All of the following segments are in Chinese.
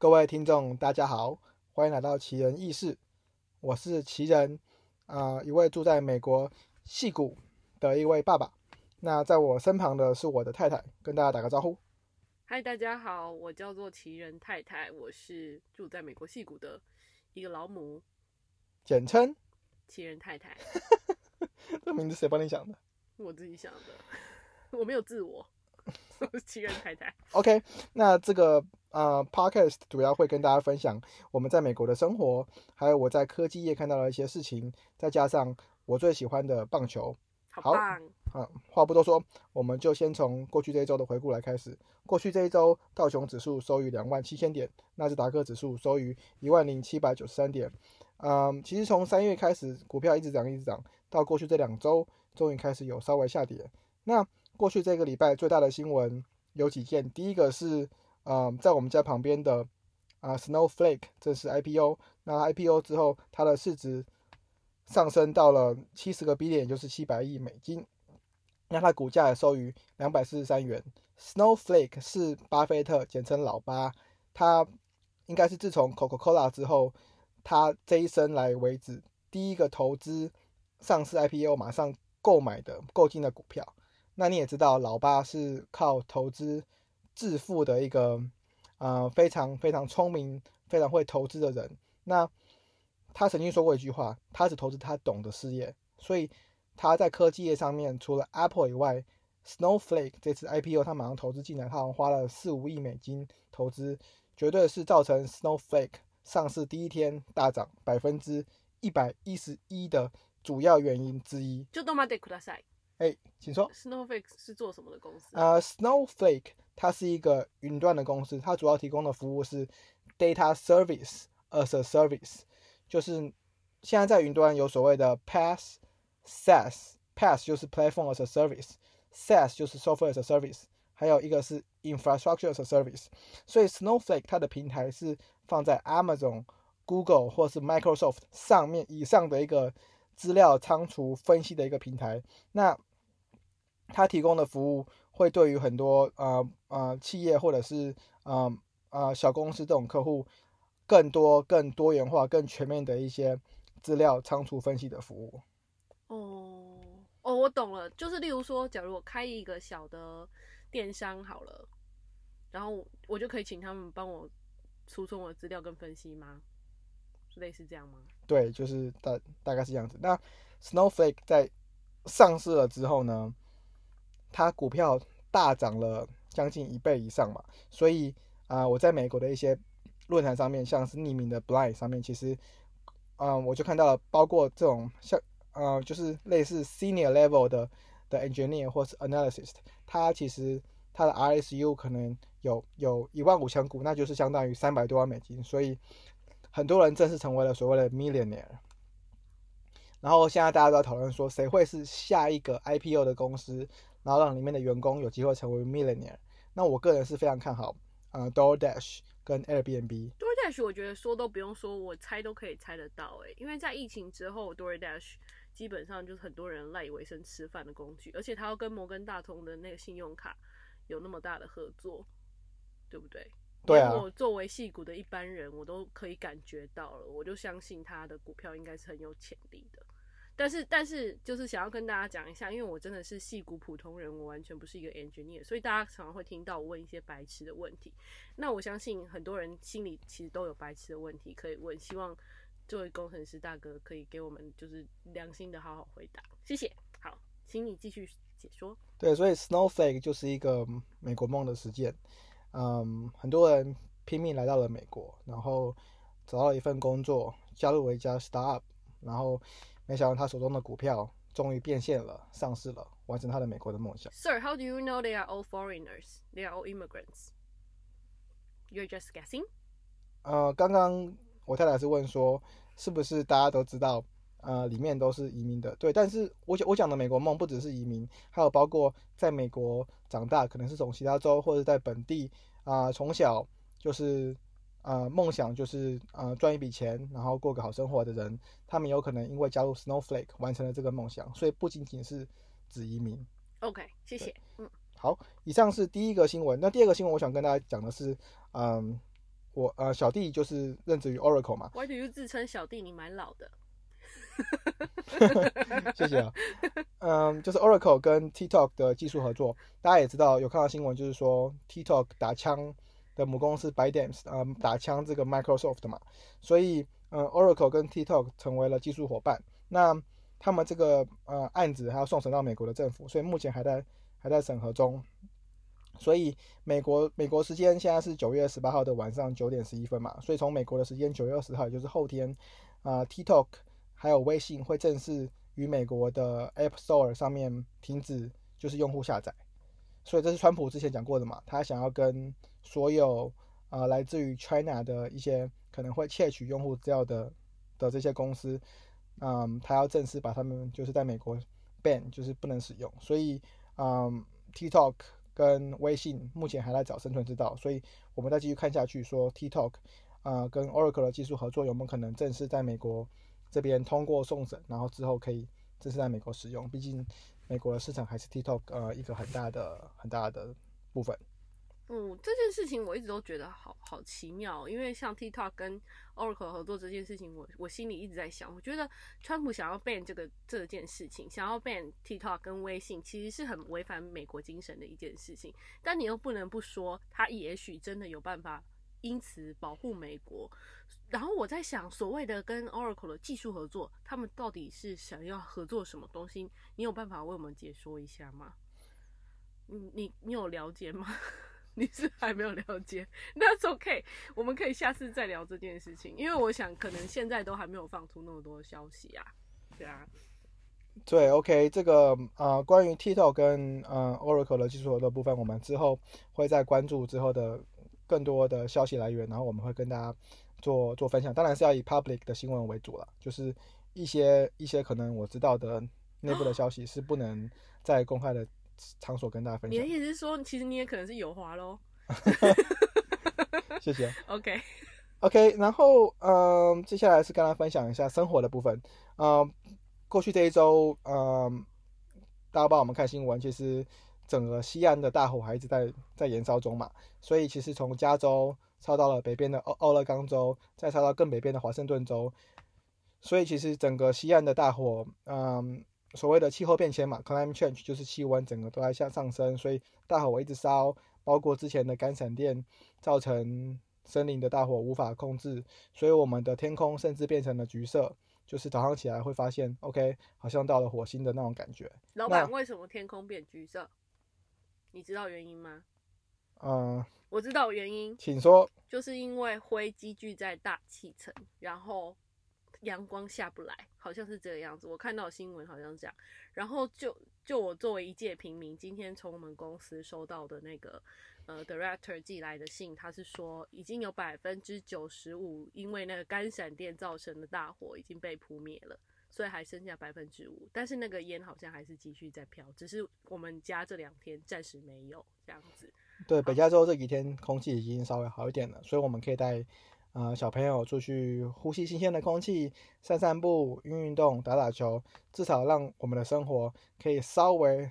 各位听众，大家好，欢迎来到奇人异事，我是奇人，啊、一位住在美国戏谷的一位爸爸。那在我身旁的是我的太太，跟大家打个招呼。嗨，大家好，我叫做奇人太太，我是住在美国戏谷的一个老母，简称，奇人太太，这名字谁帮你想的我自己想的，我没有自我，我是奇人太太。？OK，那这个呃 Podcast 主要会跟大家分享我们在美国的生活，还有我在科技业看到的一些事情，再加上我最喜欢的棒球。好好棒！啊，话不多说，我们就先从过去这一周的回顾来开始。过去这一周，道琼指数收于两万七千点，纳斯达克指数收于一万零七百九十三点。嗯，其实从三月开始，股票一直涨，一直涨，到过去这两周，终于开始有稍微下跌。那过去这个礼拜最大的新闻有几件，第一个是，嗯，在我们家旁边的啊、Snowflake 这是 IPO，那 IPO 之后，它的市值上升到了七十个 B 点，就是七百亿美金。那它股价也收于两百四十三元。Snowflake 是巴菲特，简称老巴，他应该是自从 Coca-Cola 之后，他这一生来为止第一个投资上市 IPO 马上购买的购进的股票。那你也知道，老巴是靠投资致富的一个呃非常非常聪明、非常会投资的人。那他曾经说过一句话：他只投资他懂的事业。所以他在科技业上面，除了 Apple 以外，Snowflake 这次 IPO 他马上投资进来，他好像花了四五亿美金投资，绝对是造成 Snowflake 上市第一天大涨百分之一百一十一的主要原因之一。就动漫 day ください。哎，请说。 Snowflake 是做什么的公司？呃，Snowflake 它是一个云端的公司，它主要提供的服务是 data service as a service，就是现在在云端有所谓的 PaaS、SaaS，PaaS 就是 Platform as a Service，SaaS 就是 Software as a Service，还有一个是 Infrastructure as a Service。所以 Snowflake 它的平台是放在 Amazon、Google 或是 Microsoft 上面以上的一个资料仓储分析的一个平台。那它提供的服务会对于很多呃呃企业或者是呃呃小公司这种客户，更多、更多元化、更全面的一些资料仓储分析的服务。哦哦，我懂了，就是例如说，假如我开一个小的电商好了，然后我就可以请他们帮我储存我的资料跟分析吗？是类似这样吗？对，就是大大概是这样子。那 Snowflake 在上市了之后呢，它股票大涨了将近一倍以上嘛，所以啊、我在美国的一些论坛上面，像是匿名的 Blind 上面，其实，嗯、我就看到了，包括这种像呃，就是类似 Senior level 的的 engineer 或是 analyst，它其实它的 RSU 可能有有一万五千股，那就是相当于三百多万美金，所以很多人正式成为了所谓的 millionaire。然后现在大家都在讨论说，谁会是下一个 IPO 的公司，然后让里面的员工有机会成为 millionaire。那我个人是非常看好，呃，DoorDash 跟 Airbnb。DoorDash 我觉得说都不用说，我猜都可以猜得到诶、因为在疫情之后，DoorDash 基本上就是很多人赖以为生吃饭的工具，而且它要跟摩根大通的那个信用卡有那么大的合作，对不对？对啊连我作为戏股的一般人，我都可以感觉到了，我就相信它的股票应该是很有潜力的。但是，但是就是想要跟大家讲一下，因为我真的是戏骨普通人，我完全不是一个 engineer，所以大家常常会听到我问一些白痴的问题。那我相信很多人心里其实都有白痴的问题可以问，希望这位工程师大哥可以给我们就是良心的好好回答，谢谢。好，请你继续解说。对，所以 Snowflake 就是一个美国梦的实践。嗯，很多人拼命来到了美国，然后找到一份工作，加入了一家 startup，然后没想到他手中的股票终于变现了，上市了，完成他的美国的梦想。Sir, how do you know they are all foreigners? They are all immigrants. You're just guessing? 呃，刚刚我太太是问说，是不是大家都知道，呃，里面都是移民的？对，但是我讲我讲的美国梦不只是移民，还有包括在美国长大，可能是从其他州或者在本地啊、从小就是呃梦想就是呃赚一笔钱，然后过个好生活的人，他们有可能因为加入 Snowflake 完成了这个梦想，所以不仅仅是指移民。OK，谢谢。嗯，好，以上是第一个新闻。那第二个新闻，我想跟大家讲的是，嗯，我呃小弟就是任职于 Oracle 嘛，Why do you 自称小弟？你蛮老的。谢谢啊。嗯，就是 Oracle 跟 TikTok 的技术合作，大家也知道有看到新闻，就是说 TikTok 打枪的母公司 ByteDance 嗯打枪这个 Microsoft 嘛，所以嗯 Oracle 跟 TikTok 成为了技术伙伴。那他们这个呃案子还要送审到美国的政府，所以目前还在还在审核中。所以美国美国时间现在是九月十八号的晚上九点十一分嘛，所以从美国的时间九月二十号，也就是后天，啊、TikTok 还有微信会正式于美国的 App Store 上面停止就是用户下载。所以这是川普之前讲过的嘛，他想要跟所有啊、来自于 China 的一些可能会窃取用户资料的的这些公司，嗯，他要正式把他们就是在美国 ban，就是不能使用。所以，嗯，TikTok 跟微信目前还在找生存之道，所以我们再继续看下去，说 TikTok 啊、跟 Oracle 的技术合作有没有可能正式在美国这边通过送审，然后之后可以正式在美国使用？毕竟美国的市场还是 TikTok 呃一个很大的很大的部分。嗯，这件事情我一直都觉得好好奇妙，因为像 TikTok 跟 Oracle 合作这件事情，我我心里一直在想，我觉得川普想要 ban 这个这件事情，想要 ban TikTok 跟微信，其实是很违反美国精神的一件事情。但你又不能不说，他也许真的有办法因此保护美国。然后我在想，所谓的跟 Oracle 的技术合作，他们到底是想要合作什么东西？你有办法为我们解说一下吗？你你你有了解吗？你是还没有了解，That's OK，我们可以下次再聊这件事情，因为我想可能现在都还没有放出那么多消息啊，对啊，对，OK，这个呃，关于 TikTok 跟呃 Oracle 的技术合作部分，我们之后会再关注之后的更多的消息来源，然后我们会跟大家做做分享。当然是要以 public 的新闻为主了，就是一些一些可能我知道的内部的消息是不能在公开的场所跟大家分享你的。意思是说，其实你也可能是有滑喽谢谢。OK，OK，然后嗯，接下来是跟大家分享一下生活的部分。嗯，过去这一周，嗯，大家帮我们看新闻，其实整个西岸的大火还一直在在燃烧中嘛，所以其实从加州烧到了北边的奥奥勒冈州，再烧到更北边的华盛顿州，所以其实整个西岸的大火，嗯，所谓的气候变迁嘛，climate change 就是气温整个都在向上升，所以大火一直烧，包括之前的干闪电造成森林的大火无法控制，所以我们的天空甚至变成了橘色，就是早上起来会发现，OK，好像到了火星的那种感觉。老板，为什么天空变橘色？你知道原因吗？嗯，我知道原因，请说。就是因为灰积聚在大气层，然后阳光下不来，好像是这个样子。我看到新闻好像是这样。然后就就我作为一介平民，今天从我们公司收到的那个呃 director 寄来的信，他是说已经有百分之九十五因为那个干闪电造成的大火已经被扑灭了。所以还剩下百分之五，但是那个烟好像还是继续在飘，只是我们家这两天暂时没有这样子。对，北加州这几天空气已经稍微好一点了，所以我们可以带呃小朋友出去呼吸新鲜的空气，散散步、运运动、打打球，至少让我们的生活可以稍微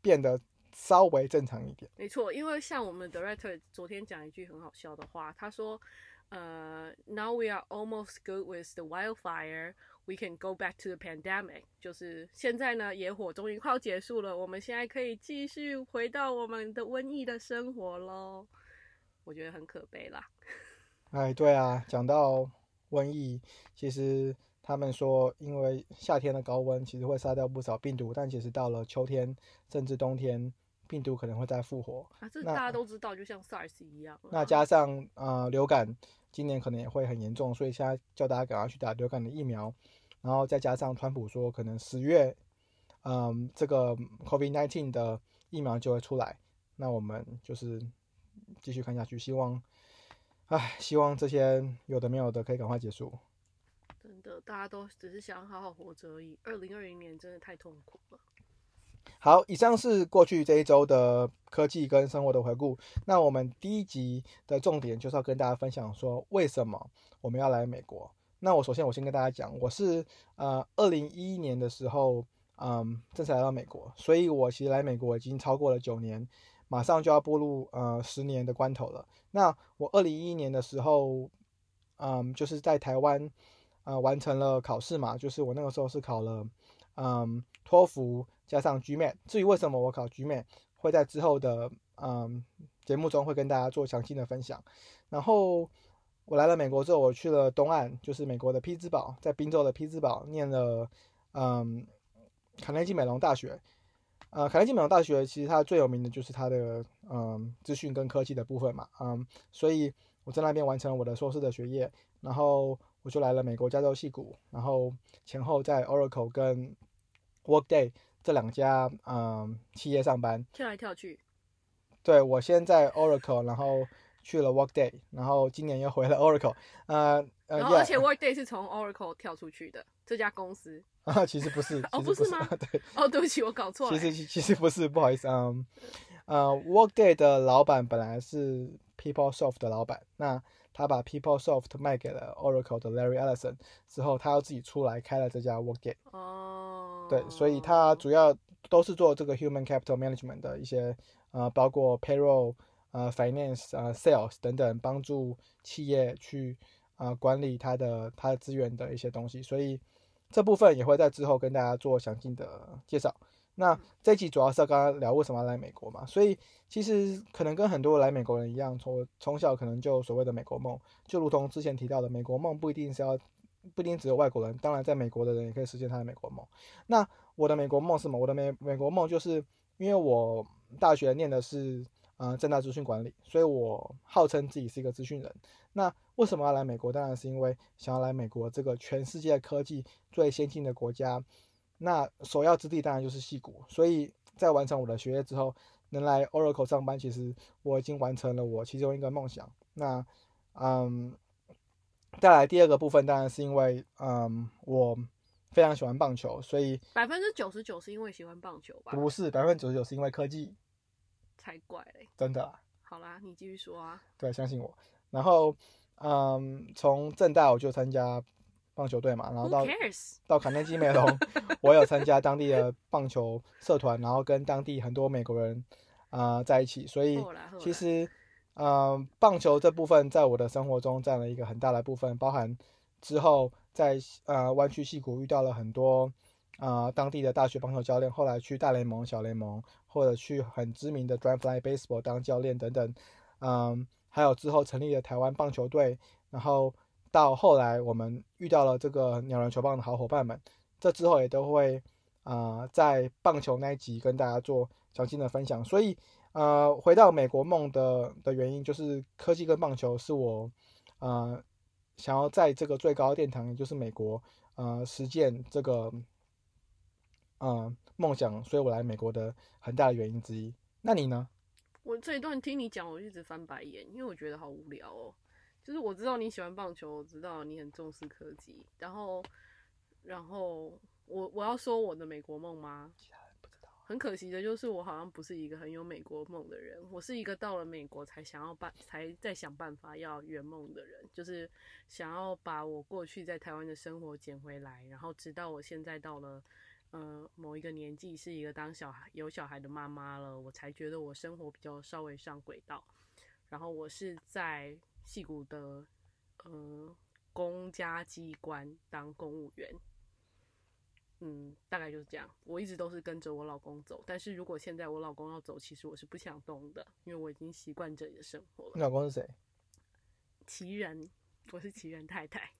变得稍微正常一点。没错，因为像我们的 director 昨天讲一句很好笑的话，他说：“呃、n o w we are almost good with the wildfire, we can go back to the pandemic。”就是现在呢，野火终于快要结束了，我们现在可以继续回到我们的瘟疫的生活喽。我觉得很可悲啦。哎，对啊，讲到瘟疫，其实他们说，因为夏天的高温其实会杀掉不少病毒，但其实到了秋天甚至冬天，病毒可能会再复活。啊，这大家都知道，就像 SARS 一样啊。那加上呃流感，今年可能也会很严重，所以现在叫大家赶快去打流感的疫苗。然后再加上川普说，可能十月，嗯，这个 COVID-19 的疫苗就会出来。那我们就是继续看下去，希望，唉，希望这些有的没有的可以赶快结束。真的，大家都只是想好好活着而已。二零二零年真的太痛苦了。好，以上是过去这一周的科技跟生活的回顾。那我们第一集的重点就是要跟大家分享说，为什么我们要来美国。那我首先我先跟大家讲，我是呃二零一一年的时候，嗯，正式来到美国，所以我其实来美国已经超过了九年。马上就要步入呃十年的关头了。那我二零一一年的时候，嗯，就是在台湾呃完成了考试嘛，就是我那个时候是考了嗯托福加上 GMAT。至于为什么我考 GMAT，会在之后的嗯节目中会跟大家做详细的分享。然后我来了美国之后，我去了东岸，就是美国的匹兹堡，在宾州的匹兹堡念了嗯卡内基美隆大学。呃，卡内基美隆大学其实它最有名的就是它的嗯资讯跟科技的部分嘛，嗯，所以我在那边完成了我的硕士的学业，然后我就来了美国加州戏谷，然后前后在 Oracle 跟 Workday 这两家嗯企业上班，跳来跳去。对我先在 Oracle，然后去了 Workday，然后今年又回了 Oracle，呃呃，然后而且 Workday 是从 Oracle 跳出去的这家公司。啊，其实不是，哦，不是吗？对，哦，对不起，我搞错了。其实其实不是，不好意思，嗯，呃，Workday 的老板本来是 PeopleSoft 的老板，那他把 PeopleSoft 卖给了 Oracle 的 Larry Ellison 之后，他要自己出来开了这家 Workday。哦。对，所以它主要都是做这个 Human Capital Management 的一些，呃，包括 Payroll、呃，Finance、呃，Sales 等等，帮助企业去啊管理它的它的资源的一些东西，所以。这部分也会在之后跟大家做详尽的介绍。那这一集主要是要刚刚聊为什么要来美国嘛，所以其实可能跟很多来美国人一样，从从小可能就所谓的美国梦，就如同之前提到的，美国梦不一定是要，不一定只有外国人，当然在美国的人也可以实现他的美国梦。那我的美国梦是什么？我的美美国梦就是因为我大学念的是。啊，正大资讯管理，所以我号称自己是一个资讯人。那为什么要来美国？当然是因为想要来美国这个全世界科技最先进的国家。那首要之地当然就是戏谷。所以在完成我的学业之后，能来 Oracle 上班，其实我已经完成了我其中一个梦想。那，嗯，再来第二个部分，当然是因为，嗯，我非常喜欢棒球，所以百分之九十九是因为喜欢棒球吧？不是，百分之九十九是因为科技。才怪嘞！真的。好啦，你继续说啊。对，相信我。然后，嗯，从正大我就参加棒球队嘛，然后到到卡内基梅隆，我有参加当地的棒球社团，然后跟当地很多美国人啊在一起，所以其实，嗯，棒球这部分在我的生活中占了一个很大的部分，包含之后在呃湾区戏谷遇到了很多。啊，当地的大学棒球教练，后来去大联盟、小联盟，或者去很知名的 Drive Fly Baseball 当教练等等，嗯，还有之后成立了台湾棒球队，然后到后来我们遇到了这个鸟人球棒的好伙伴们，这之后也都会啊在棒球那一集跟大家做详细的分享。所以，呃，回到美国梦的的原因，就是科技跟棒球是我呃想要在这个最高殿堂，也就是美国，呃，实践这个。呃，梦想，所以我来美国的很大的原因之一。那你呢？我这一段听你讲，我一直翻白眼，因为我觉得好无聊哦。就是我知道你喜欢棒球，我知道你很重视科技，然后，然后我我要说我的美国梦吗？很可惜的就是，我好像不是一个很有美国梦的人。我是一个到了美国才想要办，才在想办法要圆梦的人，就是想要把我过去在台湾的生活捡回来，然后直到我现在到了。呃，某一个年纪是一个当小孩有小孩的妈妈了，我才觉得我生活比较稍微上轨道。然后我是在戏谷的呃公家机关当公务员，嗯，大概就是这样。我一直都是跟着我老公走，但是如果现在我老公要走，其实我是不想动的，因为我已经习惯这里的生活了。你老公是谁？奇人，我是奇人太太。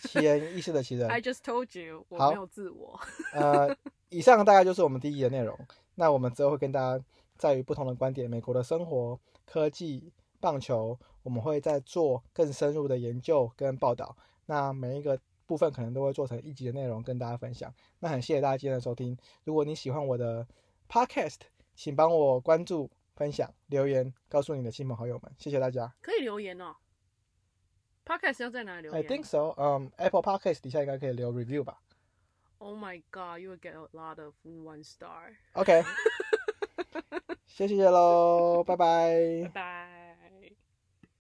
奇人异事的奇人。I just told you，我没有自我。呃，以上大概就是我们第一的内容。那我们之后会跟大家在于不同的观点，美国的生活、科技、棒球，我们会再做更深入的研究跟报道。那每一个部分可能都会做成一集的内容跟大家分享。那很谢谢大家今天的收听。如果你喜欢我的 podcast，请帮我关注、分享、留言，告诉你的亲朋好友们。谢谢大家。可以留言哦。Podcast 要在哪里留言？I think so. Um, Apple Podcast 底下应该可以留 review 吧。Oh my god, you will get a lot of one star. OK，谢谢喽，拜拜。拜拜。